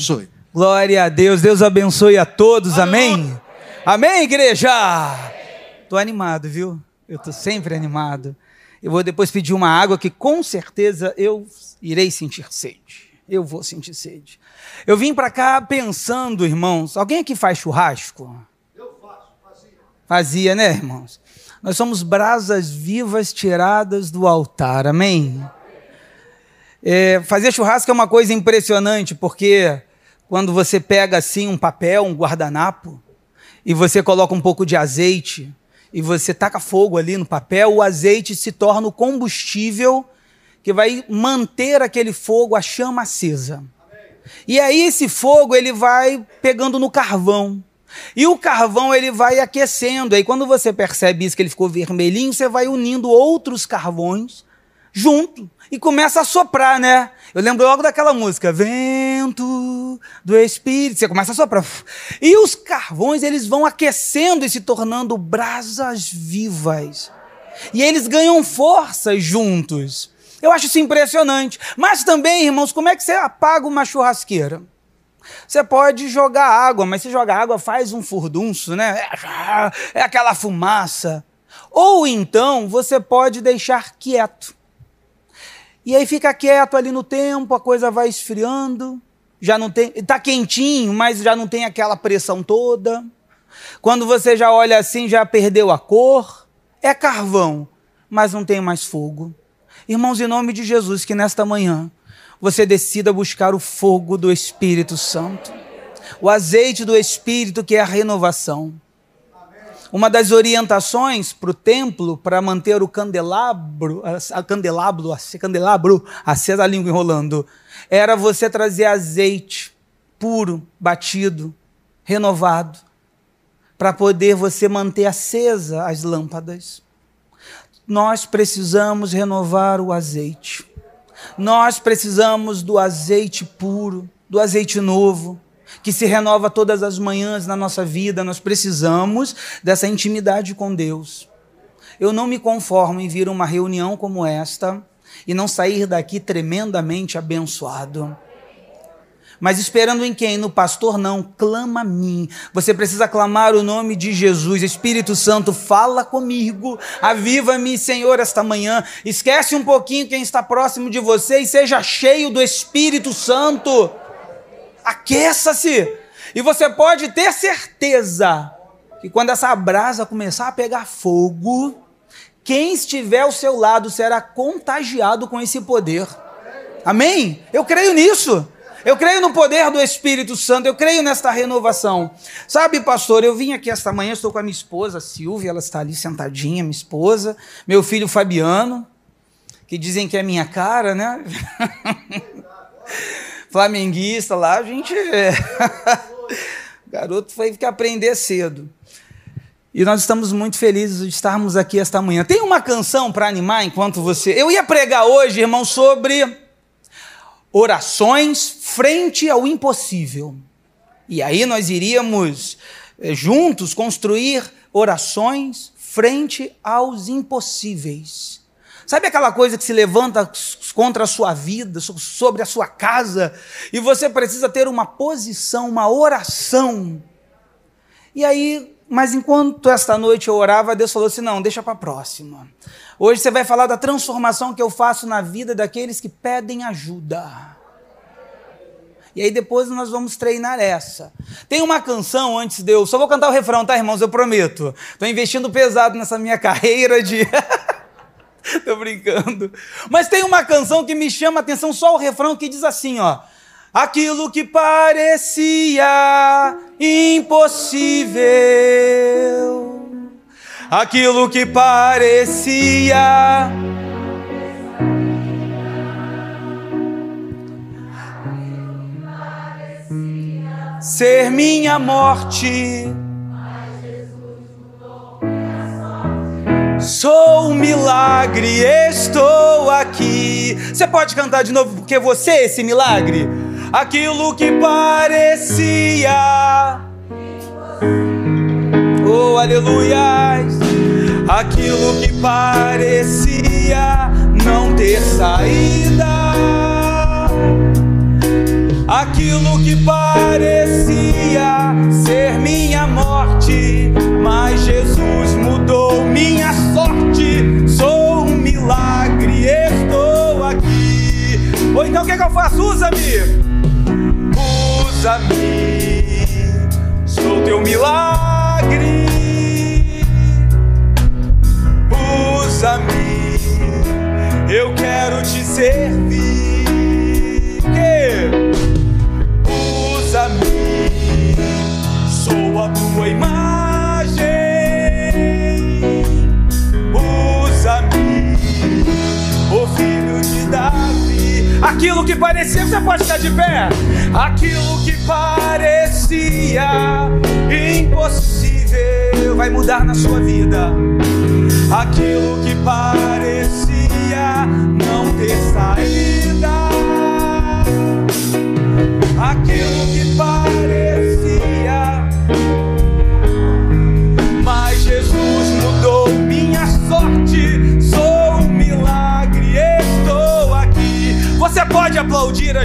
abençoe. Glória a Deus. Deus abençoe a todos. Amém. Amém, igreja. Tô animado, viu? Eu tô sempre animado. Eu vou depois pedir uma água que com certeza eu irei sentir sede. Eu vou sentir sede. Eu vim para cá pensando, irmãos. Alguém aqui faz churrasco? Eu faço, fazia. Fazia, né, irmãos? Nós somos brasas vivas tiradas do altar. Amém. É, fazer churrasco é uma coisa impressionante, porque quando você pega assim um papel, um guardanapo, e você coloca um pouco de azeite, e você taca fogo ali no papel, o azeite se torna o combustível que vai manter aquele fogo, a chama acesa. E aí esse fogo ele vai pegando no carvão. E o carvão ele vai aquecendo. Aí quando você percebe isso que ele ficou vermelhinho, você vai unindo outros carvões junto e começa a soprar, né? Eu lembro logo daquela música, Vento do Espírito. Você começa a soprar. E os carvões, eles vão aquecendo e se tornando brasas vivas. E eles ganham força juntos. Eu acho isso impressionante. Mas também, irmãos, como é que você apaga uma churrasqueira? Você pode jogar água, mas se jogar água faz um furdunço, né? É aquela fumaça. Ou então você pode deixar quieto. E aí fica quieto ali no tempo, a coisa vai esfriando, já não tem, tá quentinho, mas já não tem aquela pressão toda. Quando você já olha assim, já perdeu a cor, é carvão, mas não tem mais fogo. Irmãos, em nome de Jesus, que nesta manhã você decida buscar o fogo do Espírito Santo, o azeite do Espírito que é a renovação. Uma das orientações para o templo, para manter o candelabro, a candelabro, a candelabro, acesa a língua enrolando, era você trazer azeite puro, batido, renovado, para poder você manter acesa as lâmpadas. Nós precisamos renovar o azeite. Nós precisamos do azeite puro, do azeite novo que se renova todas as manhãs na nossa vida, nós precisamos dessa intimidade com Deus. Eu não me conformo em vir uma reunião como esta e não sair daqui tremendamente abençoado. Mas esperando em quem? No pastor não, clama a mim. Você precisa clamar o nome de Jesus. Espírito Santo, fala comigo. Aviva-me, Senhor, esta manhã. Esquece um pouquinho quem está próximo de você e seja cheio do Espírito Santo. Aqueça-se. E você pode ter certeza que quando essa brasa começar a pegar fogo, quem estiver ao seu lado será contagiado com esse poder. Amém? Eu creio nisso. Eu creio no poder do Espírito Santo, eu creio nesta renovação. Sabe, pastor, eu vim aqui esta manhã, estou com a minha esposa, Silvia, ela está ali sentadinha, minha esposa, meu filho Fabiano, que dizem que é minha cara, né? flamenguista lá, a gente. É... o garoto foi que aprender cedo. E nós estamos muito felizes de estarmos aqui esta manhã. Tem uma canção para animar enquanto você. Eu ia pregar hoje, irmão, sobre orações frente ao impossível. E aí nós iríamos eh, juntos construir orações frente aos impossíveis. Sabe aquela coisa que se levanta contra a sua vida, sobre a sua casa, e você precisa ter uma posição, uma oração. E aí, mas enquanto esta noite eu orava, Deus falou assim: não, deixa para a próxima. Hoje você vai falar da transformação que eu faço na vida daqueles que pedem ajuda. E aí depois nós vamos treinar essa. Tem uma canção antes de eu. Só vou cantar o refrão, tá, irmãos? Eu prometo. Estou investindo pesado nessa minha carreira de. Tô brincando. Mas tem uma canção que me chama a atenção, só o refrão que diz assim, ó. Aquilo que parecia impossível. Aquilo que parecia ser minha morte Sou um milagre, estou aqui. Você pode cantar de novo, porque você é esse milagre? Aquilo que parecia. Oh, aleluia! Aquilo que parecia não ter saída. Aquilo que parecia ser minha morte, mas Jesus mudou minha sorte. Sou um milagre, estou aqui. Ou então o que, é que eu faço? Usa-me, usa-me, sou teu milagre. Usa-me, eu quero te servir. A tua imagem. Usa-me, o filho de Davi. Aquilo que parecia, você pode estar de pé. Aquilo que parecia impossível vai mudar na sua vida. Aquilo que parecia não ter saída aquilo que parecia.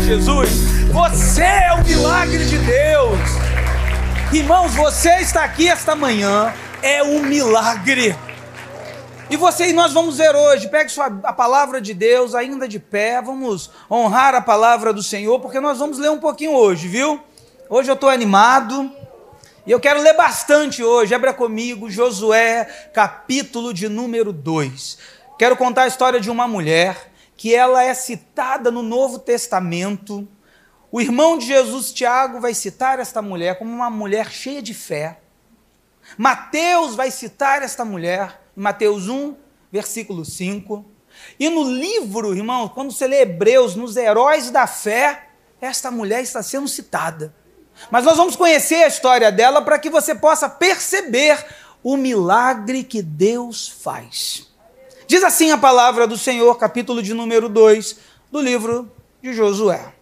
Jesus? Você é o milagre de Deus. Irmãos, você está aqui esta manhã, é um milagre. E você e nós vamos ver hoje, pegue sua, a palavra de Deus ainda de pé, vamos honrar a palavra do Senhor, porque nós vamos ler um pouquinho hoje, viu? Hoje eu estou animado e eu quero ler bastante hoje. Abra comigo Josué, capítulo de número 2. Quero contar a história de uma mulher que ela é citada no Novo Testamento. O irmão de Jesus, Tiago, vai citar esta mulher como uma mulher cheia de fé. Mateus vai citar esta mulher Mateus 1, versículo 5. E no livro, irmão, quando você lê Hebreus, nos heróis da fé, esta mulher está sendo citada. Mas nós vamos conhecer a história dela para que você possa perceber o milagre que Deus faz. Diz assim a palavra do Senhor, capítulo de número 2 do livro de Josué.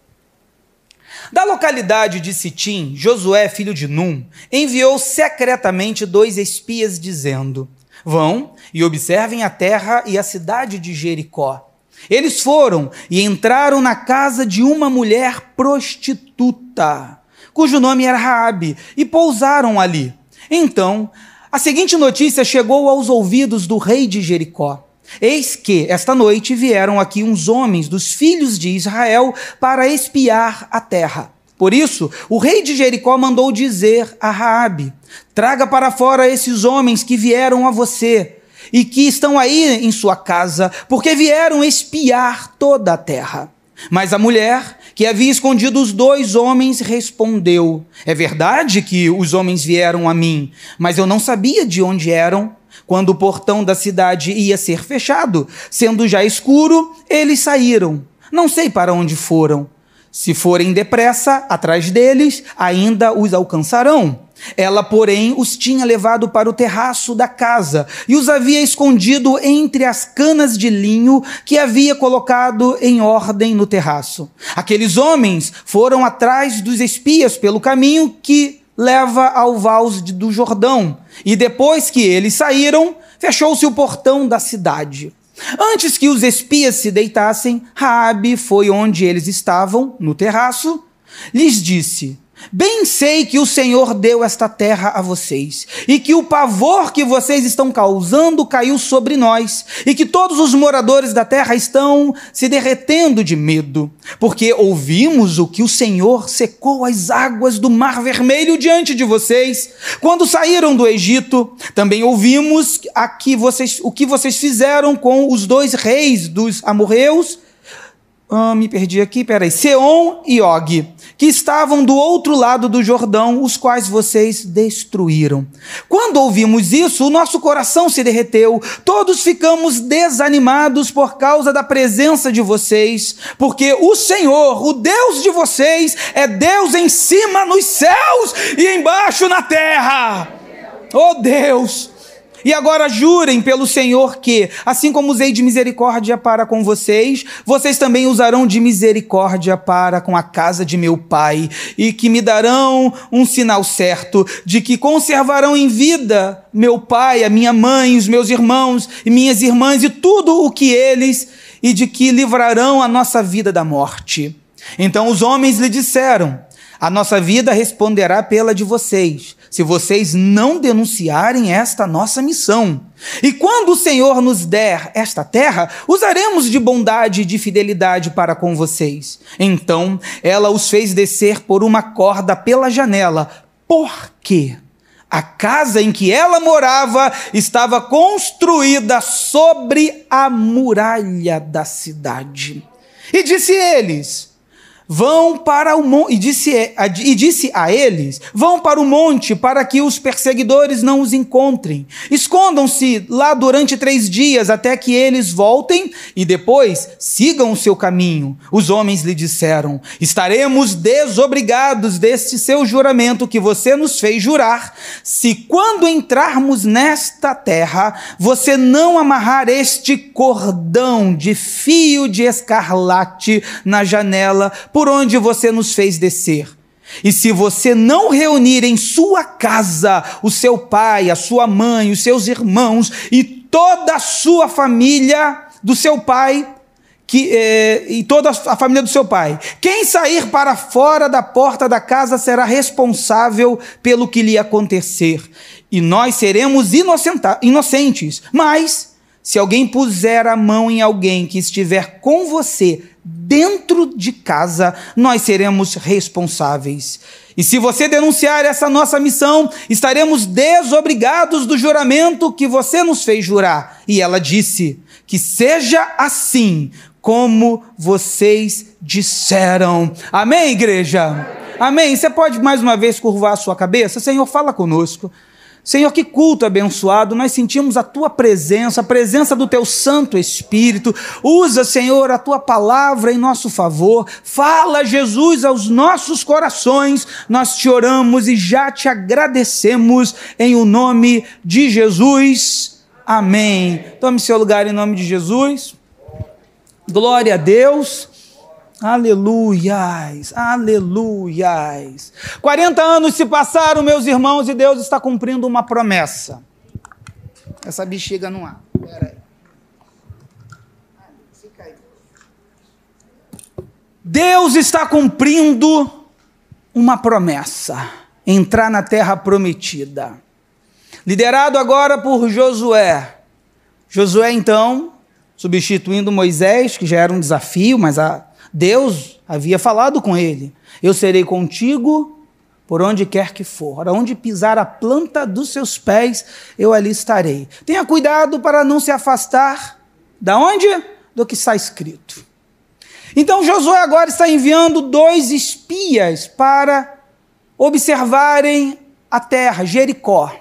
Da localidade de Sitim, Josué, filho de Num, enviou secretamente dois espias, dizendo: Vão e observem a terra e a cidade de Jericó. Eles foram e entraram na casa de uma mulher prostituta, cujo nome era Raabe, e pousaram ali. Então, a seguinte notícia chegou aos ouvidos do rei de Jericó. Eis que esta noite vieram aqui uns homens dos filhos de Israel para espiar a terra. Por isso, o rei de Jericó mandou dizer a Raabe: Traga para fora esses homens que vieram a você e que estão aí em sua casa, porque vieram espiar toda a terra. Mas a mulher, que havia escondido os dois homens, respondeu: É verdade que os homens vieram a mim, mas eu não sabia de onde eram. Quando o portão da cidade ia ser fechado, sendo já escuro, eles saíram. Não sei para onde foram. Se forem depressa atrás deles, ainda os alcançarão. Ela, porém, os tinha levado para o terraço da casa e os havia escondido entre as canas de linho que havia colocado em ordem no terraço. Aqueles homens foram atrás dos espias pelo caminho que leva ao Vals do Jordão, e depois que eles saíram, fechou-se o portão da cidade. Antes que os espias se deitassem, Raabe foi onde eles estavam, no terraço, lhes disse: Bem sei que o Senhor deu esta terra a vocês, e que o pavor que vocês estão causando caiu sobre nós, e que todos os moradores da terra estão se derretendo de medo, porque ouvimos o que o Senhor secou as águas do Mar Vermelho diante de vocês, quando saíram do Egito. Também ouvimos aqui vocês, o que vocês fizeram com os dois reis dos amorreus ah, me perdi aqui, peraí. Seom e Og, que estavam do outro lado do Jordão, os quais vocês destruíram. Quando ouvimos isso, o nosso coração se derreteu, todos ficamos desanimados por causa da presença de vocês, porque o Senhor, o Deus de vocês, é Deus em cima nos céus e embaixo na terra. Oh Deus! E agora jurem pelo Senhor que, assim como usei de misericórdia para com vocês, vocês também usarão de misericórdia para com a casa de meu pai, e que me darão um sinal certo de que conservarão em vida meu pai, a minha mãe, os meus irmãos e minhas irmãs e tudo o que eles, e de que livrarão a nossa vida da morte. Então os homens lhe disseram: A nossa vida responderá pela de vocês, se vocês não denunciarem esta nossa missão. E quando o Senhor nos der esta terra, usaremos de bondade e de fidelidade para com vocês. Então ela os fez descer por uma corda pela janela. Por quê? A casa em que ela morava estava construída sobre a muralha da cidade. E disse eles: Vão para o monte, e disse, e disse a eles: Vão para o monte, para que os perseguidores não os encontrem. Escondam-se lá durante três dias, até que eles voltem, e depois sigam o seu caminho. Os homens lhe disseram: Estaremos desobrigados deste seu juramento que você nos fez jurar, se quando entrarmos nesta terra, você não amarrar este cordão de fio de escarlate na janela por onde você nos fez descer. E se você não reunir em sua casa o seu pai, a sua mãe, os seus irmãos e toda a sua família do seu pai, que, eh, e toda a família do seu pai. Quem sair para fora da porta da casa será responsável pelo que lhe acontecer. E nós seremos inocentes. Mas, se alguém puser a mão em alguém que estiver com você dentro de casa, nós seremos responsáveis. E se você denunciar essa nossa missão, estaremos desobrigados do juramento que você nos fez jurar. E ela disse: Que seja assim como vocês disseram. Amém, igreja? Amém. Amém. Você pode mais uma vez curvar a sua cabeça? Senhor, fala conosco. Senhor, que culto abençoado, nós sentimos a tua presença, a presença do teu Santo Espírito. Usa, Senhor, a tua palavra em nosso favor. Fala, Jesus, aos nossos corações. Nós te oramos e já te agradecemos em o nome de Jesus. Amém. Tome seu lugar em nome de Jesus. Glória a Deus. Aleluias, aleluias. 40 anos se passaram, meus irmãos, e Deus está cumprindo uma promessa. Essa bexiga não há. Pera aí. Deus está cumprindo uma promessa: entrar na terra prometida. Liderado agora por Josué. Josué, então, substituindo Moisés, que já era um desafio, mas a Deus havia falado com ele: Eu serei contigo por onde quer que for, aonde pisar a planta dos seus pés, eu ali estarei. Tenha cuidado para não se afastar da onde? Do que está escrito. Então Josué agora está enviando dois espias para observarem a terra, Jericó.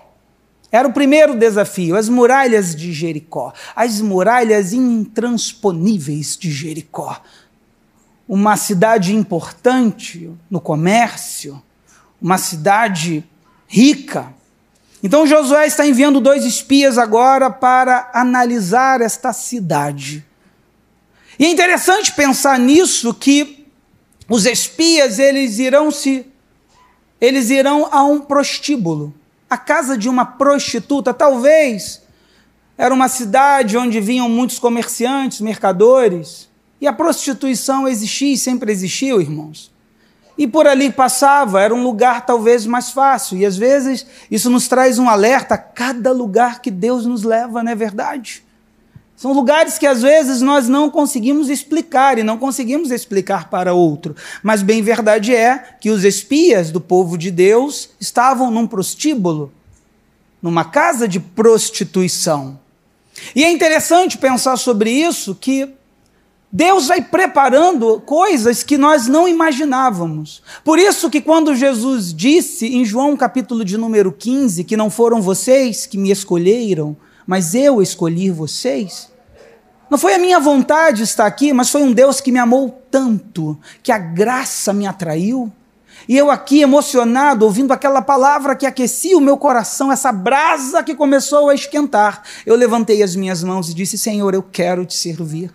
Era o primeiro desafio, as muralhas de Jericó, as muralhas intransponíveis de Jericó uma cidade importante no comércio, uma cidade rica. Então Josué está enviando dois espias agora para analisar esta cidade. E é interessante pensar nisso que os espias eles irão se eles irão a um prostíbulo, a casa de uma prostituta, talvez era uma cidade onde vinham muitos comerciantes, mercadores. E a prostituição existia e sempre existiu, irmãos. E por ali passava, era um lugar talvez mais fácil. E às vezes isso nos traz um alerta a cada lugar que Deus nos leva, não é verdade? São lugares que às vezes nós não conseguimos explicar e não conseguimos explicar para outro. Mas bem verdade é que os espias do povo de Deus estavam num prostíbulo, numa casa de prostituição. E é interessante pensar sobre isso que Deus vai preparando coisas que nós não imaginávamos. Por isso que quando Jesus disse em João capítulo de número 15 que não foram vocês que me escolheram, mas eu escolhi vocês, não foi a minha vontade estar aqui, mas foi um Deus que me amou tanto, que a graça me atraiu. E eu aqui emocionado, ouvindo aquela palavra que aquecia o meu coração, essa brasa que começou a esquentar, eu levantei as minhas mãos e disse: Senhor, eu quero te servir.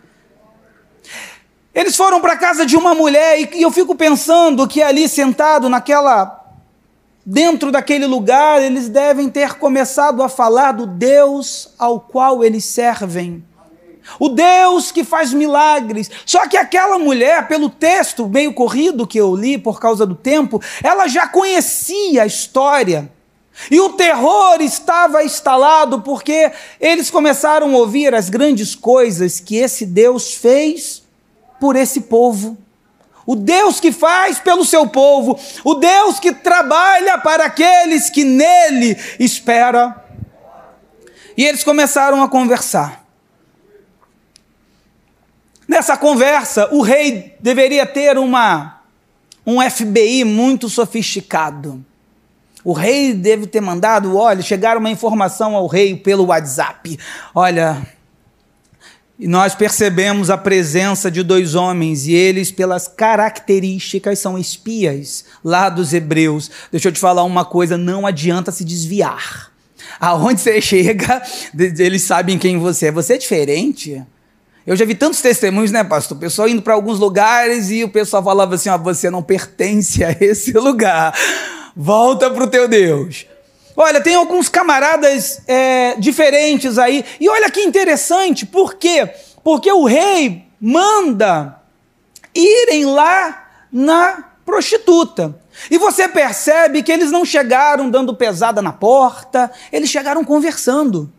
Eles foram para a casa de uma mulher e, eu fico pensando que ali sentado naquela dentro daquele lugar, eles devem ter começado a falar do Deus ao qual eles servem. o Deus que faz milagres. Só que aquela mulher, pelo texto meio corrido que eu li por causa do tempo, ela já conhecia a história. E o terror estava instalado porque eles começaram a ouvir as grandes coisas que esse Deus fez por esse povo. O Deus que faz pelo seu povo, o Deus que trabalha para aqueles que nele esperam. E eles começaram a conversar. Nessa conversa, o rei deveria ter uma, um FBI muito sofisticado. O rei deve ter mandado, olha, chegar uma informação ao rei pelo WhatsApp. Olha, e nós percebemos a presença de dois homens, e eles, pelas características, são espias lá dos hebreus. Deixa eu te falar uma coisa: não adianta se desviar. Aonde você chega, eles sabem quem você é. Você é diferente. Eu já vi tantos testemunhos, né, pastor? O pessoal indo para alguns lugares e o pessoal falava assim: ó, você não pertence a esse lugar. Volta para o teu Deus. Olha, tem alguns camaradas é, diferentes aí. E olha que interessante, por quê? Porque o rei manda irem lá na prostituta. E você percebe que eles não chegaram dando pesada na porta, eles chegaram conversando.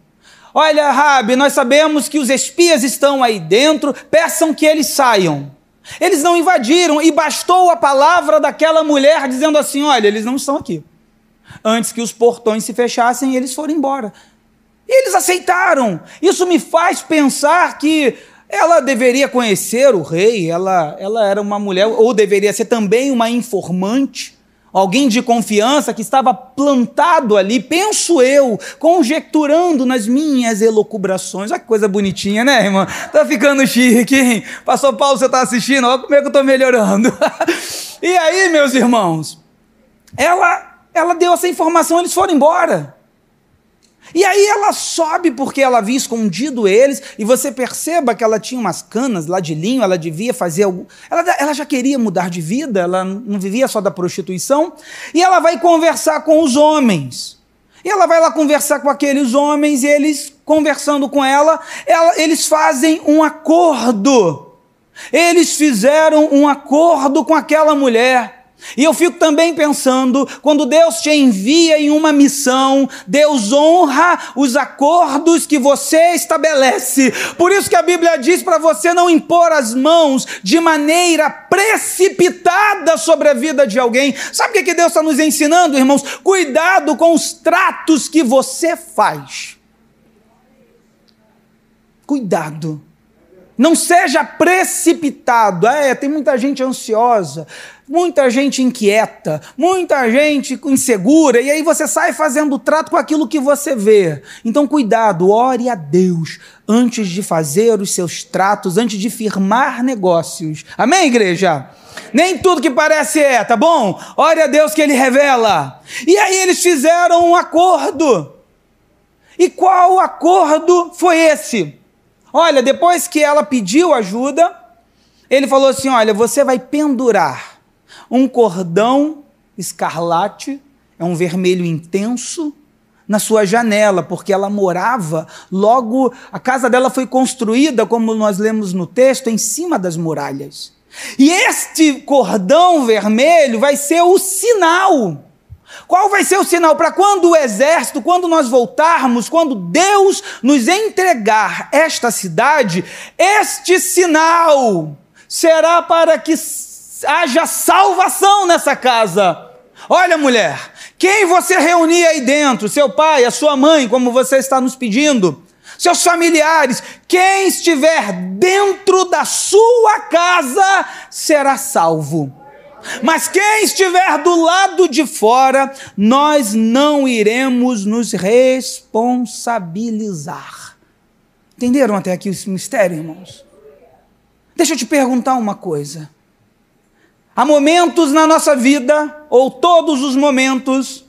Olha, Rabi, nós sabemos que os espias estão aí dentro, peçam que eles saiam. Eles não invadiram e bastou a palavra daquela mulher dizendo assim: olha, eles não estão aqui. Antes que os portões se fechassem, eles foram embora. E eles aceitaram. Isso me faz pensar que ela deveria conhecer o rei, ela, ela era uma mulher, ou deveria ser também uma informante alguém de confiança que estava plantado ali, penso eu, conjecturando nas minhas elocubrações. Olha que coisa bonitinha, né, irmã? Tá ficando chique, hein? Pastor Paulo, você tá assistindo? Olha como é que eu tô melhorando. e aí, meus irmãos, ela, ela deu essa informação, eles foram embora. E aí ela sobe porque ela havia escondido eles, e você perceba que ela tinha umas canas lá de linho, ela devia fazer algo. Ela, ela já queria mudar de vida, ela não vivia só da prostituição, e ela vai conversar com os homens. E ela vai lá conversar com aqueles homens, e eles, conversando com ela, ela eles fazem um acordo. Eles fizeram um acordo com aquela mulher. E eu fico também pensando, quando Deus te envia em uma missão, Deus honra os acordos que você estabelece. Por isso que a Bíblia diz para você não impor as mãos de maneira precipitada sobre a vida de alguém. Sabe o que Deus está nos ensinando, irmãos? Cuidado com os tratos que você faz. Cuidado. Não seja precipitado. É, tem muita gente ansiosa muita gente inquieta, muita gente insegura, e aí você sai fazendo trato com aquilo que você vê. Então, cuidado, ore a Deus antes de fazer os seus tratos, antes de firmar negócios. Amém, igreja? Nem tudo que parece é, tá bom? Ore a Deus que Ele revela. E aí eles fizeram um acordo. E qual acordo foi esse? Olha, depois que ela pediu ajuda, ele falou assim: Olha, você vai pendurar um cordão escarlate, é um vermelho intenso, na sua janela, porque ela morava logo. A casa dela foi construída, como nós lemos no texto, em cima das muralhas. E este cordão vermelho vai ser o sinal. Qual vai ser o sinal para quando o exército, quando nós voltarmos, quando Deus nos entregar esta cidade, este sinal será para que haja salvação nessa casa. Olha, mulher, quem você reunir aí dentro, seu pai, a sua mãe, como você está nos pedindo, seus familiares, quem estiver dentro da sua casa será salvo. Mas quem estiver do lado de fora, nós não iremos nos responsabilizar. Entenderam até aqui esse mistério, irmãos? Deixa eu te perguntar uma coisa. Há momentos na nossa vida, ou todos os momentos,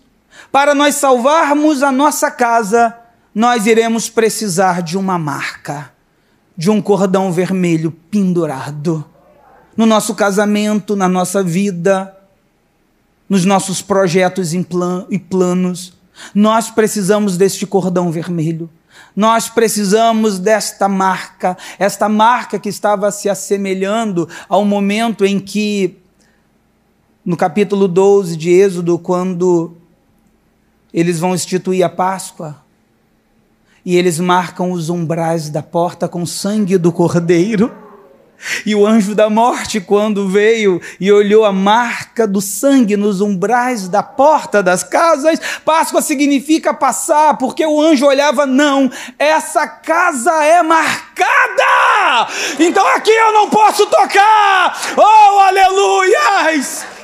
para nós salvarmos a nossa casa, nós iremos precisar de uma marca, de um cordão vermelho pendurado. No nosso casamento, na nossa vida, nos nossos projetos e planos, nós precisamos deste cordão vermelho. Nós precisamos desta marca, esta marca que estava se assemelhando ao momento em que, no capítulo 12 de Êxodo, quando eles vão instituir a Páscoa, e eles marcam os umbrais da porta com sangue do cordeiro. E o anjo da morte, quando veio e olhou a marca do sangue nos umbrais da porta das casas, Páscoa significa passar, porque o anjo olhava, não, essa casa é marcada, então aqui eu não posso tocar, oh aleluias!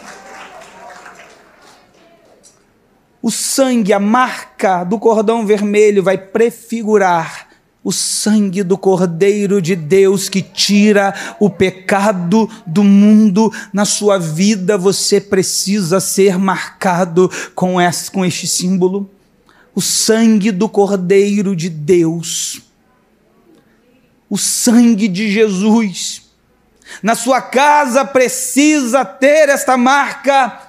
O sangue, a marca do cordão vermelho vai prefigurar o sangue do Cordeiro de Deus que tira o pecado do mundo na sua vida, você precisa ser marcado com, esse, com este símbolo. O sangue do Cordeiro de Deus. O sangue de Jesus. Na sua casa precisa ter esta marca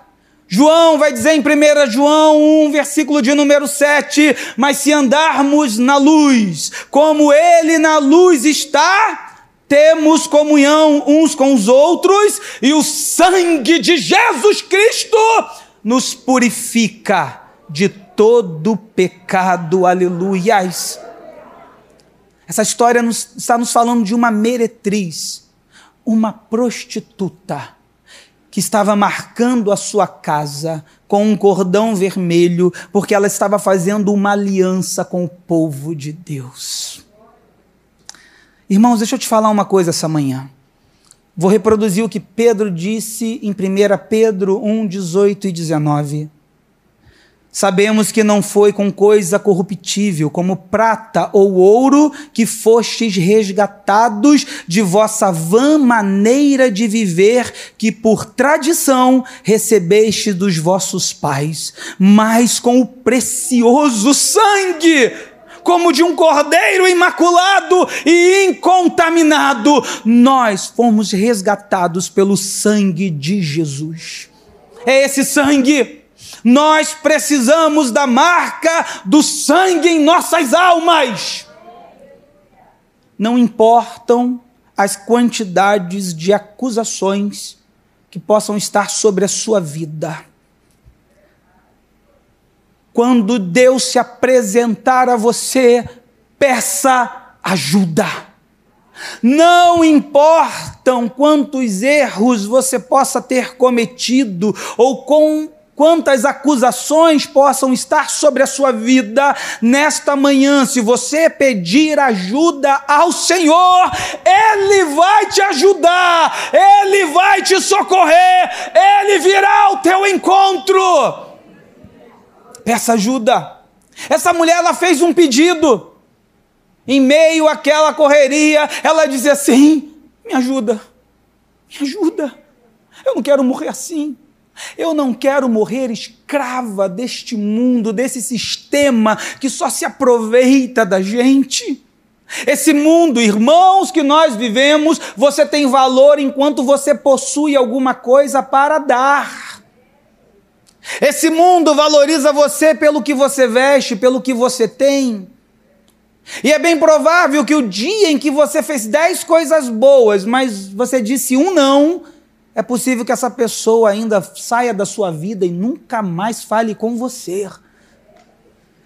João vai dizer em 1 João 1, versículo de número 7: Mas se andarmos na luz, como Ele na luz está, temos comunhão uns com os outros, e o sangue de Jesus Cristo nos purifica de todo pecado. Aleluias. Essa história nos, está nos falando de uma meretriz, uma prostituta que estava marcando a sua casa com um cordão vermelho, porque ela estava fazendo uma aliança com o povo de Deus. Irmãos, deixa eu te falar uma coisa essa manhã. Vou reproduzir o que Pedro disse em 1 Pedro 1, 18 e 19. Sabemos que não foi com coisa corruptível, como prata ou ouro, que fostes resgatados de vossa vã maneira de viver, que por tradição recebeste dos vossos pais, mas com o precioso sangue como de um cordeiro imaculado e incontaminado, nós fomos resgatados pelo sangue de Jesus. É esse sangue nós precisamos da marca do sangue em nossas almas. Não importam as quantidades de acusações que possam estar sobre a sua vida. Quando Deus se apresentar a você, peça ajuda. Não importam quantos erros você possa ter cometido ou com quantas acusações possam estar sobre a sua vida nesta manhã, se você pedir ajuda ao Senhor, Ele vai te ajudar, Ele vai te socorrer, Ele virá ao teu encontro. Peça ajuda. Essa mulher ela fez um pedido. Em meio àquela correria, ela dizia assim: me ajuda, me ajuda. Eu não quero morrer assim. Eu não quero morrer escrava deste mundo, desse sistema que só se aproveita da gente. Esse mundo, irmãos, que nós vivemos, você tem valor enquanto você possui alguma coisa para dar. Esse mundo valoriza você pelo que você veste, pelo que você tem. E é bem provável que o dia em que você fez dez coisas boas, mas você disse um não, é possível que essa pessoa ainda saia da sua vida e nunca mais fale com você.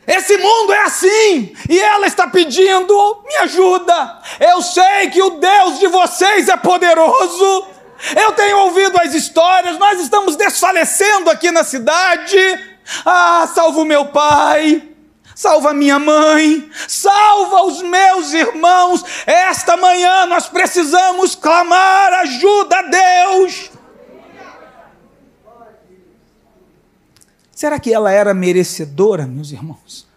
Esse mundo é assim, e ela está pedindo: me ajuda. Eu sei que o Deus de vocês é poderoso. Eu tenho ouvido as histórias, nós estamos desfalecendo aqui na cidade. Ah, salva o meu pai, salva minha mãe, salva os meus irmãos. Esta manhã nós precisamos clamar ajuda a Deus. Será que ela era merecedora, meus irmãos?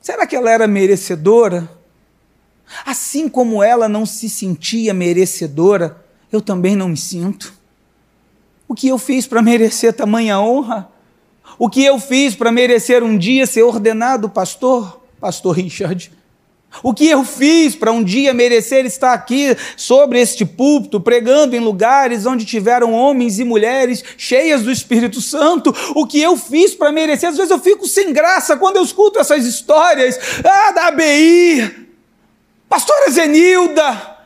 Será que ela era merecedora? Assim como ela não se sentia merecedora, eu também não me sinto. O que eu fiz para merecer tamanha honra? O que eu fiz para merecer um dia ser ordenado pastor, pastor Richard? O que eu fiz para um dia merecer estar aqui sobre este púlpito, pregando em lugares onde tiveram homens e mulheres cheias do Espírito Santo? O que eu fiz para merecer? Às vezes eu fico sem graça quando eu escuto essas histórias ah, da ABI, pastora Zenilda,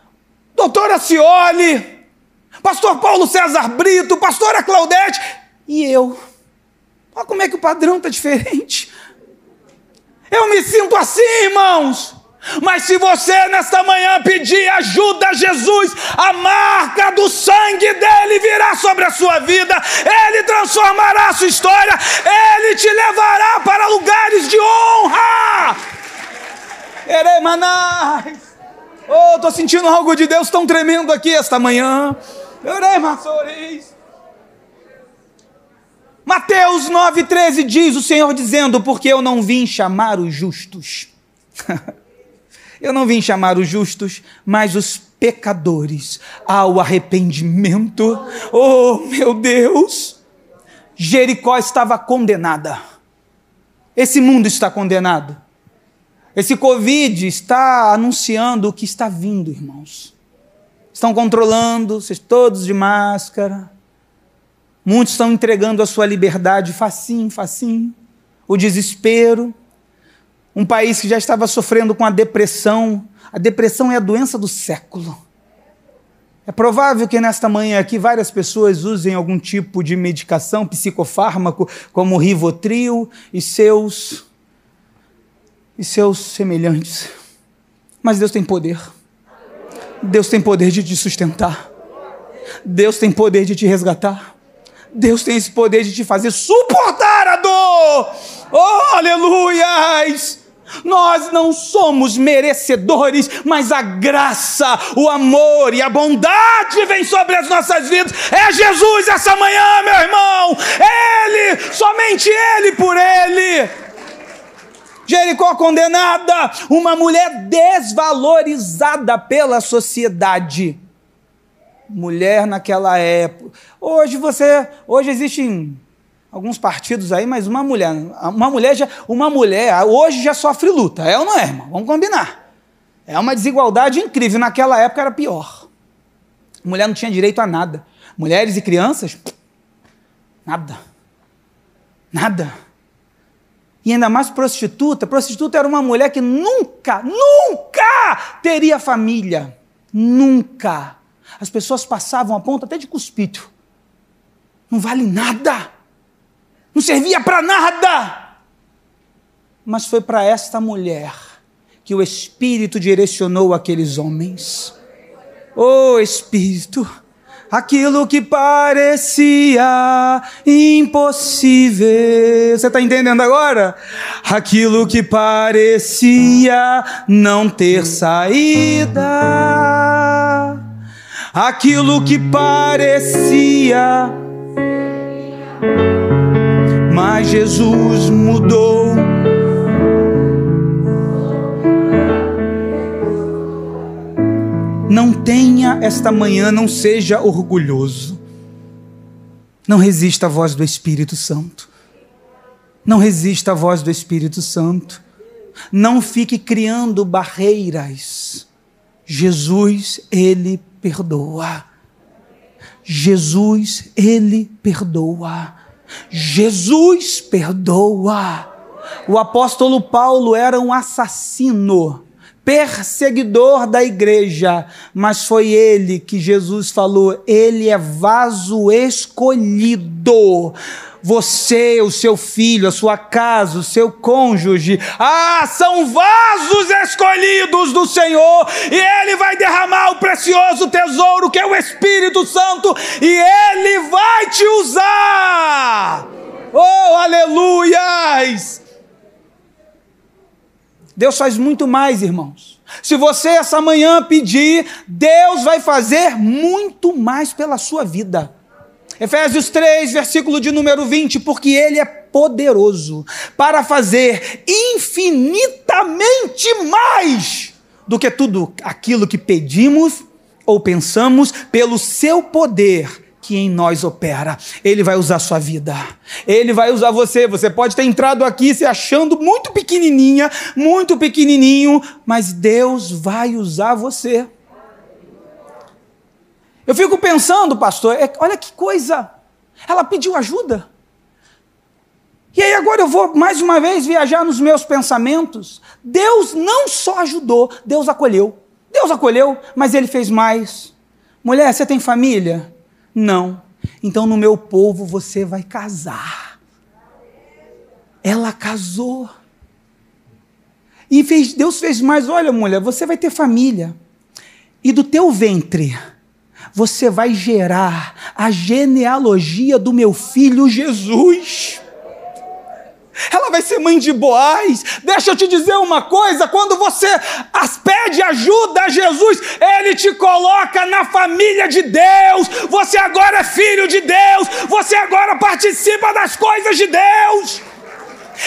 doutora Cioli, pastor Paulo César Brito, pastora Claudete, e eu. Olha como é que o padrão está diferente. Eu me sinto assim, irmãos. Mas se você nesta manhã pedir ajuda a Jesus, a marca do sangue dele virá sobre a sua vida, ele transformará a sua história, ele te levará para lugares de honra. Eremanais. Oh, estou sentindo algo de Deus tão tremendo aqui esta manhã. Eremasores. Mateus 9,13 diz o Senhor dizendo: Porque eu não vim chamar os justos. Eu não vim chamar os justos, mas os pecadores ao arrependimento. Oh, meu Deus! Jericó estava condenada. Esse mundo está condenado. Esse Covid está anunciando o que está vindo, irmãos. Estão controlando, vocês todos de máscara. Muitos estão entregando a sua liberdade facinho, facinho. O desespero, um país que já estava sofrendo com a depressão. A depressão é a doença do século. É provável que nesta manhã aqui várias pessoas usem algum tipo de medicação, psicofármaco, como Rivotril e seus e seus semelhantes. Mas Deus tem poder. Deus tem poder de te sustentar. Deus tem poder de te resgatar. Deus tem esse poder de te fazer suportar a dor. Oh, aleluias! Nós não somos merecedores, mas a graça, o amor e a bondade vem sobre as nossas vidas. É Jesus essa manhã, meu irmão. Ele, somente Ele por Ele. Jericó condenada, uma mulher desvalorizada pela sociedade. Mulher naquela época. Hoje você, hoje existem alguns partidos aí, mas uma mulher, uma mulher já, uma mulher hoje já sofre luta, é ou não é, irmão? Vamos combinar. É uma desigualdade incrível. Naquela época era pior. Mulher não tinha direito a nada. Mulheres e crianças, nada. Nada. E ainda mais prostituta. Prostituta era uma mulher que nunca, nunca teria família. Nunca. As pessoas passavam a ponta até de cuspito. Não vale nada não servia para nada. Mas foi para esta mulher que o Espírito direcionou aqueles homens. Oh Espírito, aquilo que parecia impossível. Você está entendendo agora? Aquilo que parecia não ter saída. Aquilo que parecia mas Jesus mudou. Não tenha esta manhã, não seja orgulhoso. Não resista à voz do Espírito Santo. Não resista à voz do Espírito Santo. Não fique criando barreiras. Jesus, ele perdoa. Jesus, ele perdoa. Jesus perdoa. O apóstolo Paulo era um assassino, perseguidor da igreja, mas foi ele que Jesus falou: ele é vaso escolhido você, o seu filho, a sua casa, o seu cônjuge, ah, são vasos escolhidos do Senhor, e Ele vai derramar o precioso tesouro que é o Espírito Santo, e Ele vai te usar. Oh, aleluias! Deus faz muito mais, irmãos. Se você essa manhã pedir, Deus vai fazer muito mais pela sua vida. Efésios 3, versículo de número 20, porque ele é poderoso para fazer infinitamente mais do que tudo aquilo que pedimos ou pensamos pelo seu poder que em nós opera. Ele vai usar sua vida. Ele vai usar você. Você pode ter entrado aqui se achando muito pequenininha, muito pequenininho, mas Deus vai usar você. Eu fico pensando, pastor, é, olha que coisa. Ela pediu ajuda. E aí agora eu vou mais uma vez viajar nos meus pensamentos. Deus não só ajudou, Deus acolheu. Deus acolheu, mas ele fez mais. Mulher, você tem família? Não. Então no meu povo você vai casar. Ela casou. E fez, Deus fez mais, olha, mulher, você vai ter família. E do teu ventre você vai gerar a genealogia do meu filho Jesus. Ela vai ser mãe de Boaz. Deixa eu te dizer uma coisa: quando você pede ajuda a Jesus, Ele te coloca na família de Deus. Você agora é filho de Deus. Você agora participa das coisas de Deus.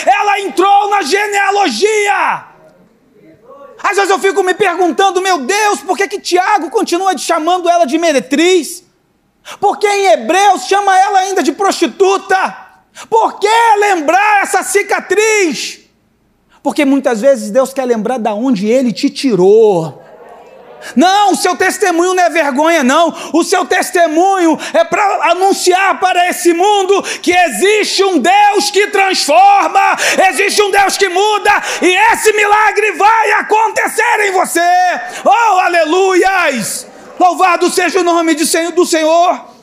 Ela entrou na genealogia. Às vezes eu fico me perguntando, meu Deus, por que, que Tiago continua chamando ela de meretriz? Por que em Hebreus chama ela ainda de prostituta? Por que lembrar essa cicatriz? Porque muitas vezes Deus quer lembrar da onde Ele te tirou. Não, o seu testemunho não é vergonha, não. O seu testemunho é para anunciar para esse mundo que existe um Deus que transforma, existe um Deus que muda, e esse milagre vai acontecer em você. Oh, aleluias! Louvado seja o nome do Senhor.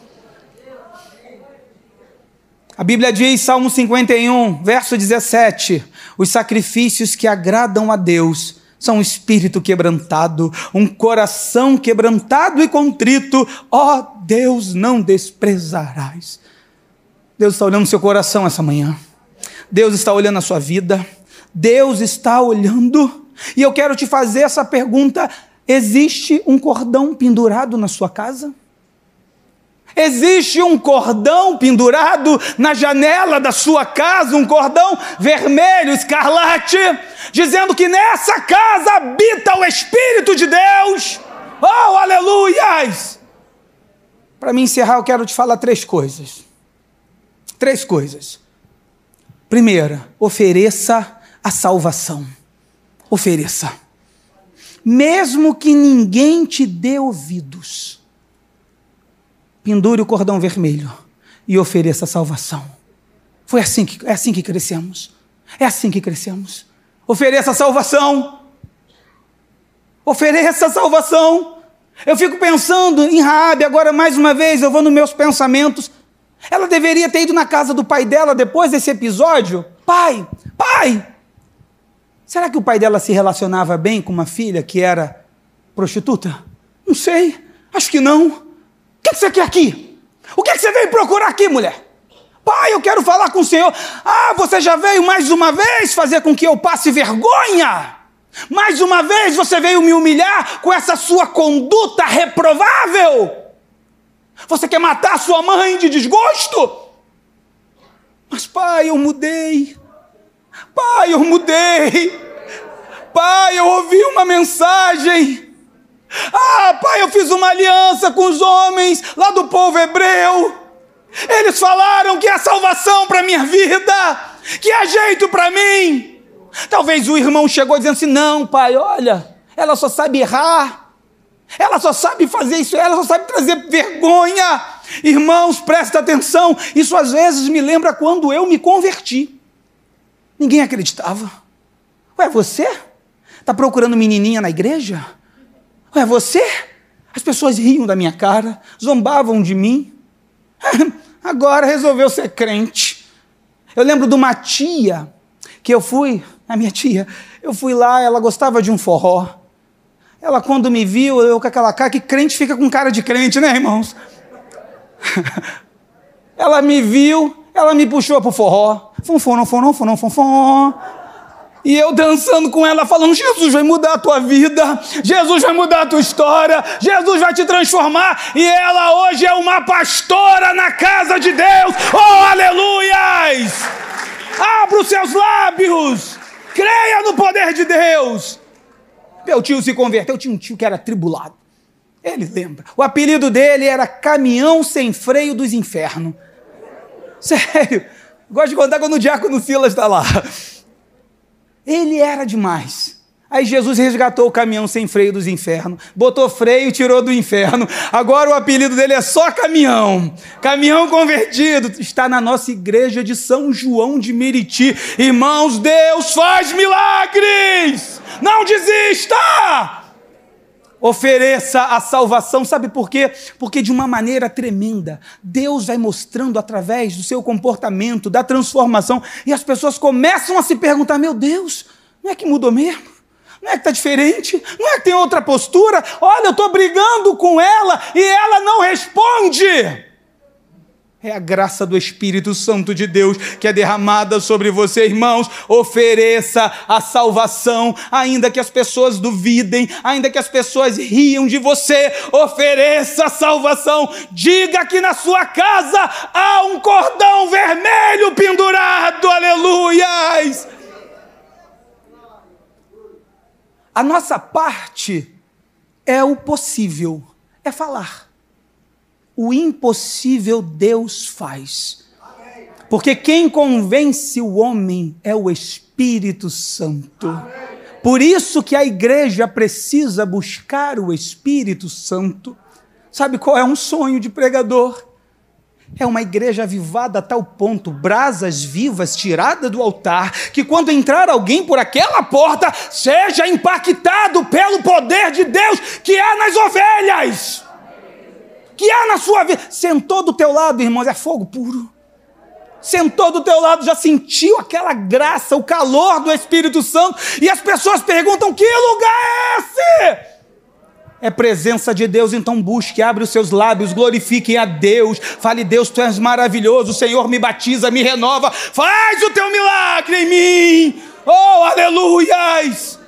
A Bíblia diz, Salmo 51, verso 17: os sacrifícios que agradam a Deus são um espírito quebrantado, um coração quebrantado e contrito, ó oh, Deus, não desprezarás. Deus está olhando o seu coração essa manhã, Deus está olhando a sua vida, Deus está olhando, e eu quero te fazer essa pergunta: existe um cordão pendurado na sua casa? Existe um cordão pendurado na janela da sua casa, um cordão vermelho, escarlate, dizendo que nessa casa habita o Espírito de Deus. Oh, aleluias! Para me encerrar, eu quero te falar três coisas. Três coisas. Primeira, ofereça a salvação. Ofereça. Mesmo que ninguém te dê ouvidos pendure o cordão vermelho e ofereça salvação. Foi assim que, é assim que crescemos. É assim que crescemos. Ofereça salvação. Ofereça salvação. Eu fico pensando em Raabe agora mais uma vez, eu vou nos meus pensamentos. Ela deveria ter ido na casa do pai dela depois desse episódio. Pai, pai! Será que o pai dela se relacionava bem com uma filha que era prostituta? Não sei, acho que não. O que você quer aqui? O que você veio procurar aqui, mulher? Pai, eu quero falar com o Senhor. Ah, você já veio mais uma vez fazer com que eu passe vergonha? Mais uma vez você veio me humilhar com essa sua conduta reprovável? Você quer matar sua mãe de desgosto? Mas, pai, eu mudei. Pai, eu mudei. Pai, eu ouvi uma mensagem. Ah, pai, eu fiz uma aliança com os homens lá do povo hebreu. Eles falaram que há salvação para minha vida, que há jeito para mim. Talvez o irmão chegou dizendo assim: não, pai, olha, ela só sabe errar, ela só sabe fazer isso, ela só sabe trazer vergonha. Irmãos, presta atenção, isso às vezes me lembra quando eu me converti. Ninguém acreditava. Ué, você? Está procurando menininha na igreja? É você? As pessoas riam da minha cara, zombavam de mim. Agora resolveu ser crente. Eu lembro de uma tia que eu fui, a minha tia, eu fui lá, ela gostava de um forró. Ela, quando me viu, eu com aquela cara, que crente fica com cara de crente, né, irmãos? ela me viu, ela me puxou pro forró. Fonfon, fonfon, fonfon, fonfon. E eu dançando com ela, falando: Jesus vai mudar a tua vida, Jesus vai mudar a tua história, Jesus vai te transformar. E ela hoje é uma pastora na casa de Deus. Oh, aleluias! Abra os seus lábios, creia no poder de Deus. Meu tio se converteu, eu tinha um tio que era tribulado. Ele lembra. O apelido dele era Caminhão Sem Freio dos Infernos. Sério. Gosto de contar quando o diácono Silas está lá. Ele era demais. Aí Jesus resgatou o caminhão sem freio dos infernos, botou freio e tirou do inferno. Agora o apelido dele é só caminhão. Caminhão convertido. Está na nossa igreja de São João de Meriti. Irmãos, Deus faz milagres! Não desista! Ofereça a salvação. Sabe por quê? Porque de uma maneira tremenda, Deus vai mostrando através do seu comportamento, da transformação, e as pessoas começam a se perguntar: meu Deus, não é que mudou mesmo? Não é que está diferente? Não é que tem outra postura? Olha, eu estou brigando com ela e ela não responde. É a graça do Espírito Santo de Deus que é derramada sobre você, irmãos. Ofereça a salvação, ainda que as pessoas duvidem, ainda que as pessoas riam de você. Ofereça a salvação. Diga que na sua casa há um cordão vermelho pendurado. Aleluias! A nossa parte é o possível, é falar o impossível Deus faz. Porque quem convence o homem é o Espírito Santo. Por isso que a igreja precisa buscar o Espírito Santo. Sabe qual é um sonho de pregador? É uma igreja avivada a tal ponto, brasas vivas tiradas do altar, que quando entrar alguém por aquela porta, seja impactado pelo poder de Deus que há nas ovelhas que há na sua vida. Sentou do teu lado, irmãos, é fogo puro. Sentou do teu lado, já sentiu aquela graça, o calor do Espírito Santo, e as pessoas perguntam: que lugar é esse? É presença de Deus, então busque, abre os seus lábios, glorifique a Deus, fale: Deus, tu és maravilhoso, o Senhor me batiza, me renova, faz o teu milagre em mim, oh, aleluias!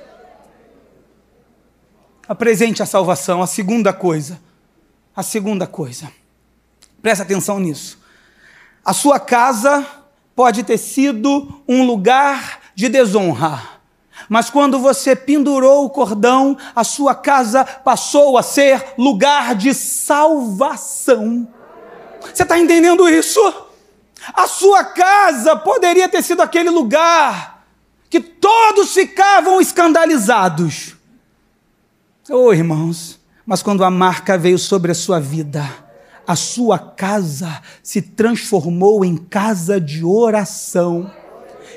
Apresente a salvação, a segunda coisa, a segunda coisa. Presta atenção nisso. A sua casa pode ter sido um lugar de desonra. Mas quando você pendurou o cordão, a sua casa passou a ser lugar de salvação. Você está entendendo isso? A sua casa poderia ter sido aquele lugar que todos ficavam escandalizados. Oh, irmãos, mas quando a marca veio sobre a sua vida, a sua casa se transformou em casa de oração.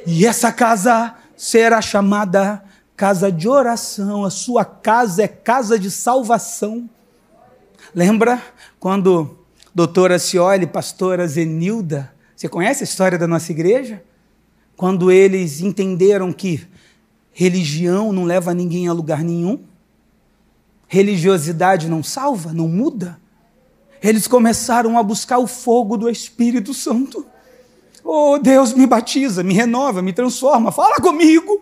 E essa casa será chamada casa de oração. A sua casa é casa de salvação. Lembra quando doutora Cioli, pastora Zenilda, você conhece a história da nossa igreja? Quando eles entenderam que religião não leva ninguém a lugar nenhum, Religiosidade não salva, não muda. Eles começaram a buscar o fogo do Espírito Santo. Oh, Deus me batiza, me renova, me transforma, fala comigo.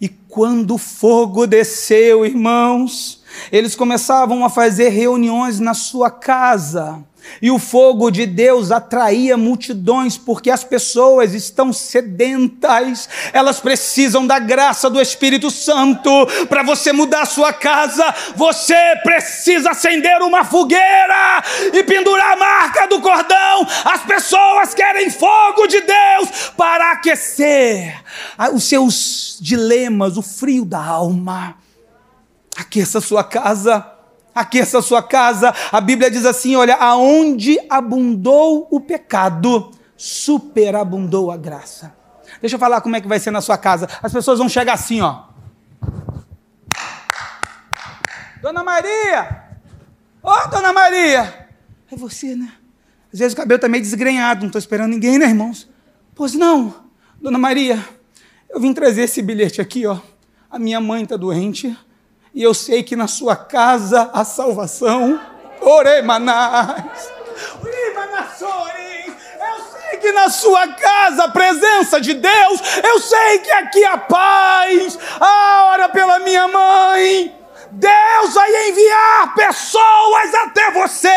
E quando o fogo desceu, irmãos, eles começavam a fazer reuniões na sua casa e o fogo de Deus atraía multidões, porque as pessoas estão sedentas, elas precisam da graça do Espírito Santo. Para você mudar a sua casa, você precisa acender uma fogueira e pendurar a marca do cordão. As pessoas querem fogo de Deus para aquecer os seus dilemas, o frio da alma. Aqueça a sua casa aqueça a sua casa. A Bíblia diz assim: olha, aonde abundou o pecado, superabundou a graça. Deixa eu falar como é que vai ser na sua casa. As pessoas vão chegar assim, ó. Dona Maria! Ô, oh, Dona Maria! É você, né? Às vezes o cabelo está meio desgrenhado, não estou esperando ninguém, né, irmãos? Pois não, Dona Maria, eu vim trazer esse bilhete aqui, ó. A minha mãe está doente, e eu sei que na sua casa há salvação. Oremanás. Eu sei que na sua casa a presença de Deus. Eu sei que aqui há paz. Ah, ora pela minha mãe. Deus vai enviar pessoas até você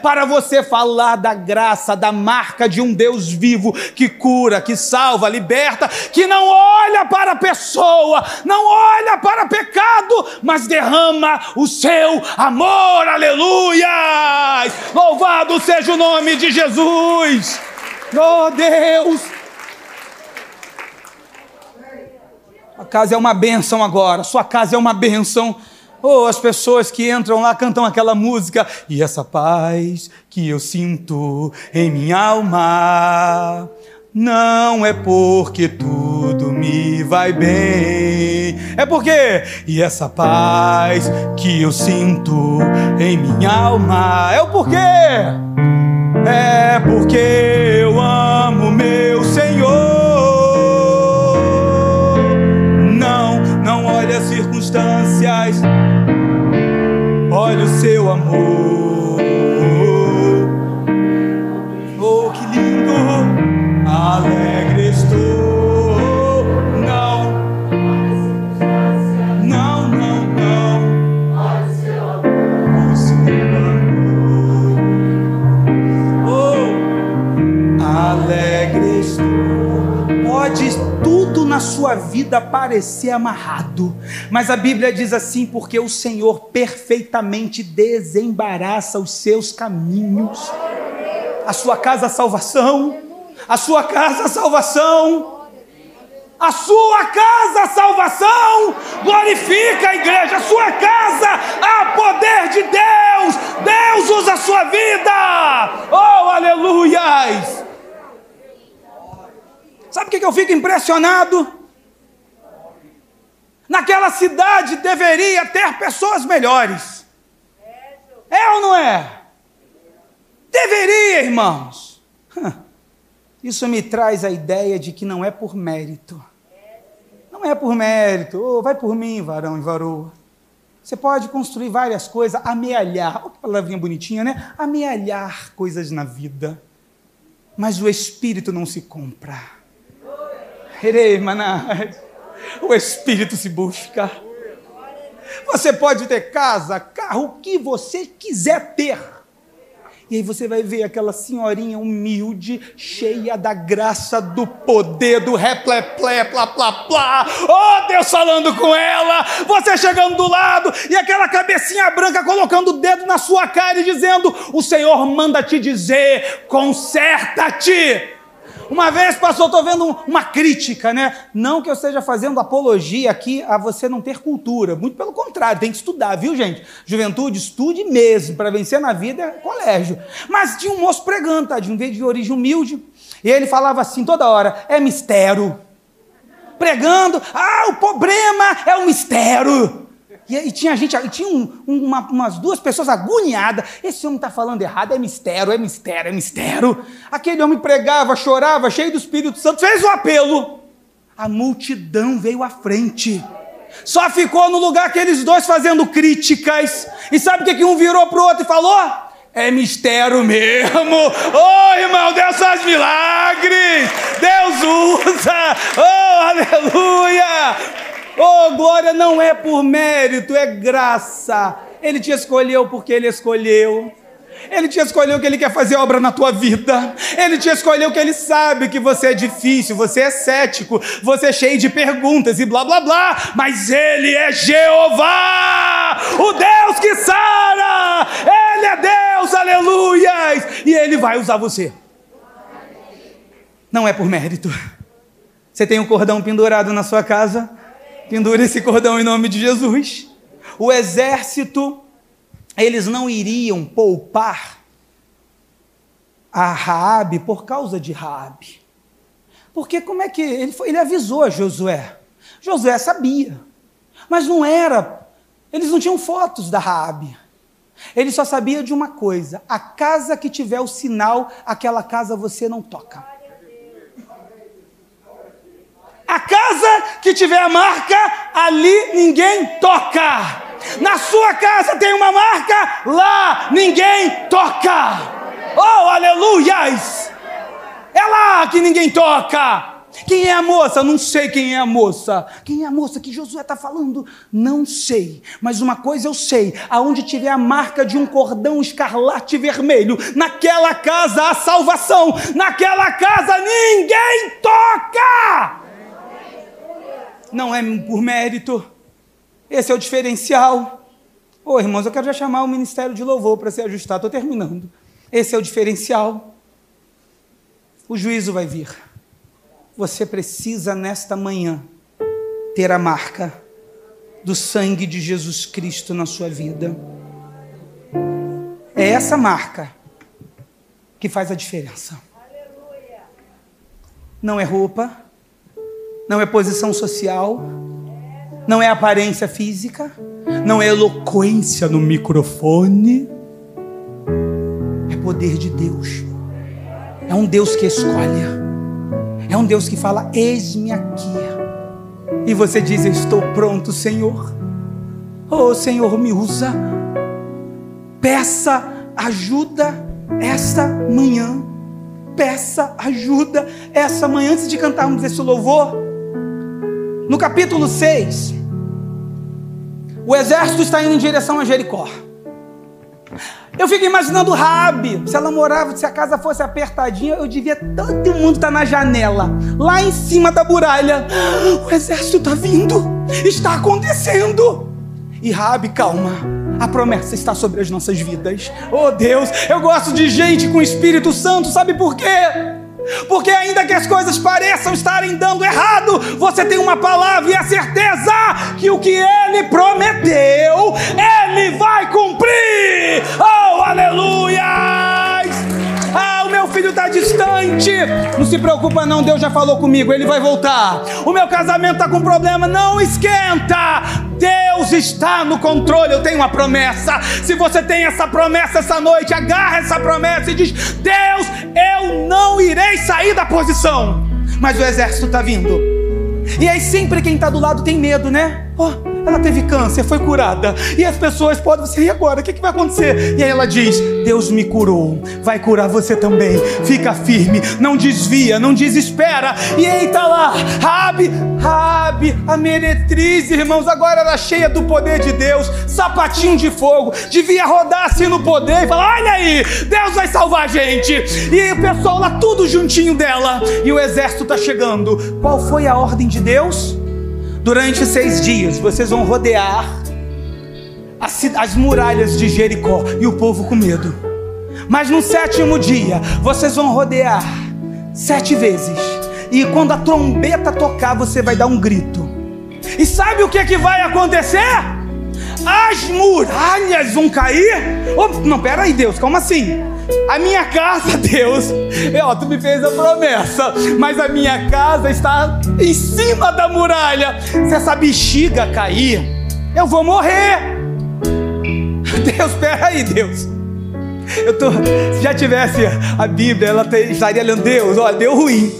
para você falar da graça, da marca de um Deus vivo que cura, que salva, liberta, que não olha para a pessoa, não olha para pecado, mas derrama o seu amor. Aleluia! Louvado seja o nome de Jesus. Oh Deus! A casa é uma bênção agora, sua casa é uma bênção. Ou as pessoas que entram lá cantam aquela música, e essa paz que eu sinto em minha alma. Não é porque tudo me vai bem, é porque, e essa paz que eu sinto em minha alma, é o porquê, é porque eu amo meu Senhor. Não, não olhe as circunstâncias olha o seu amor. Oh, que lindo, alegre na sua vida parecer amarrado, mas a Bíblia diz assim: porque o Senhor perfeitamente desembaraça os seus caminhos. A sua casa, a salvação. A sua casa, a salvação. A sua casa, a salvação. Glorifica a igreja. A sua casa, há poder de Deus. Deus usa a sua vida. Oh, aleluias. Sabe o que eu fico impressionado? Naquela cidade deveria ter pessoas melhores. É ou não é? Deveria, irmãos. Isso me traz a ideia de que não é por mérito. Não é por mérito. Oh, vai por mim, varão e varoa. Você pode construir várias coisas, amealhar. Olha que palavrinha bonitinha, né? Amealhar coisas na vida. Mas o espírito não se compra. O Espírito se busca. Você pode ter casa, carro, o que você quiser ter. E aí você vai ver aquela senhorinha humilde, cheia da graça, do poder, do repleplé, plá, plá, plá. Oh, Deus falando com ela. Você chegando do lado e aquela cabecinha branca colocando o dedo na sua cara e dizendo: O Senhor manda te dizer, conserta-te. Uma vez, pastor, estou vendo uma crítica, né? Não que eu esteja fazendo apologia aqui a você não ter cultura. Muito pelo contrário, tem que estudar, viu, gente? Juventude, estude mesmo. Para vencer na vida é colégio. Mas tinha um moço pregando, tá? De de origem humilde. E ele falava assim toda hora: é mistério. Pregando, ah, o problema é o mistério. E, e tinha gente, e tinha um, uma, umas duas pessoas agoniadas. Esse homem está falando errado, é mistério, é mistério, é mistério. Aquele homem pregava, chorava, cheio do Espírito Santo, fez o apelo. A multidão veio à frente. Só ficou no lugar aqueles dois fazendo críticas. E sabe o que, que um virou para o outro e falou? É mistério mesmo. Oh, irmão, Deus faz milagres. Deus usa. Oh, aleluia. Oh, glória não é por mérito, é graça. Ele te escolheu porque ele escolheu. Ele te escolheu que ele quer fazer obra na tua vida. Ele te escolheu que ele sabe que você é difícil, você é cético, você é cheio de perguntas e blá blá blá. Mas ele é Jeová, o Deus que sara. Ele é Deus, aleluias. E ele vai usar você. Não é por mérito. Você tem um cordão pendurado na sua casa? Pendure esse cordão em nome de Jesus. O exército, eles não iriam poupar a Raabe por causa de Raabe. Porque como é que ele foi, ele avisou a Josué? Josué sabia. Mas não era, eles não tinham fotos da Raabe. Ele só sabia de uma coisa: a casa que tiver o sinal, aquela casa você não toca. A casa que tiver a marca, ali ninguém toca. Na sua casa tem uma marca, lá ninguém toca. Oh, aleluias! É lá que ninguém toca. Quem é a moça? Não sei quem é a moça. Quem é a moça que Josué está falando? Não sei. Mas uma coisa eu sei: aonde tiver a marca de um cordão escarlate vermelho, naquela casa há salvação. Naquela casa ninguém toca. Não é por mérito. Esse é o diferencial. Ô irmãos, eu quero já chamar o ministério de louvor para se ajustar. Estou terminando. Esse é o diferencial. O juízo vai vir você precisa nesta manhã ter a marca do sangue de Jesus Cristo na sua vida. É essa marca que faz a diferença. Não é roupa, não é posição social, não é aparência física, não é eloquência no microfone. É poder de Deus. É um Deus que escolhe. É um Deus que fala: Eis-me aqui. E você diz: Estou pronto, Senhor. Oh, Senhor, me usa. Peça ajuda esta manhã. Peça ajuda essa manhã. Antes de cantarmos esse louvor, no capítulo 6, o exército está indo em direção a Jericó. Eu fico imaginando Rabi, se ela morava, se a casa fosse apertadinha, eu devia todo mundo estar tá na janela, lá em cima da muralha. O exército está vindo, está acontecendo. E Rabi, calma, a promessa está sobre as nossas vidas. Oh Deus, eu gosto de gente com Espírito Santo, sabe por quê? Porque ainda que as coisas pareçam estarem dando errado, você tem uma palavra e a certeza que o que ele prometeu, ele vai cumprir. Oh, aleluia! Meu filho está distante. Não se preocupa não, Deus já falou comigo, ele vai voltar. O meu casamento está com problema, não esquenta. Deus está no controle, eu tenho uma promessa. Se você tem essa promessa essa noite, agarra essa promessa e diz: Deus, eu não irei sair da posição. Mas o exército está vindo. E aí sempre quem está do lado tem medo, né? Oh, ela teve câncer, foi curada. E as pessoas podem dizer, e agora? O que, que vai acontecer? E aí ela diz: Deus me curou, vai curar você também. Fica firme, não desvia, não desespera. E aí tá lá, Rabi, Rabi, a meretriz, irmãos, agora era cheia do poder de Deus, sapatinho de fogo, devia rodar assim no poder e falar: olha aí, Deus vai salvar a gente. E o pessoal lá tudo juntinho dela, e o exército tá chegando. Qual foi a ordem de Deus? Durante seis dias vocês vão rodear as, as muralhas de Jericó e o povo com medo. Mas no sétimo dia vocês vão rodear sete vezes. E quando a trombeta tocar, você vai dar um grito. E sabe o que, é que vai acontecer? As muralhas vão cair. Oh, não, peraí, Deus, como assim? A minha casa, Deus, ó, tu me fez a promessa, mas a minha casa está em cima da muralha. Se essa bexiga cair, eu vou morrer. Deus, peraí, Deus. Eu tô, se já tivesse a Bíblia, ela estaria lendo Deus, ó, deu ruim.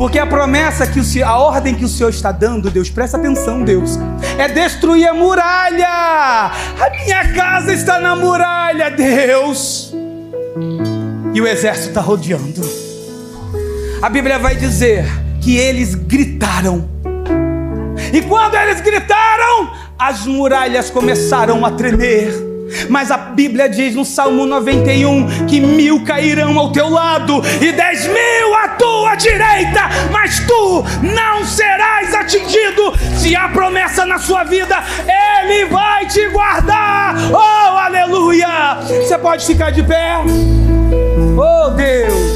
Porque a promessa que o a ordem que o Senhor está dando, Deus, presta atenção, Deus, é destruir a muralha. A minha casa está na muralha, Deus e o exército está rodeando. A Bíblia vai dizer que eles gritaram. E quando eles gritaram, as muralhas começaram a tremer. Mas a Bíblia diz no Salmo 91 que mil cairão ao teu lado e dez mil à tua direita, mas tu não serás atingido. Se há promessa na sua vida, Ele vai te guardar. Oh, aleluia! Você pode ficar de pé. Oh Deus!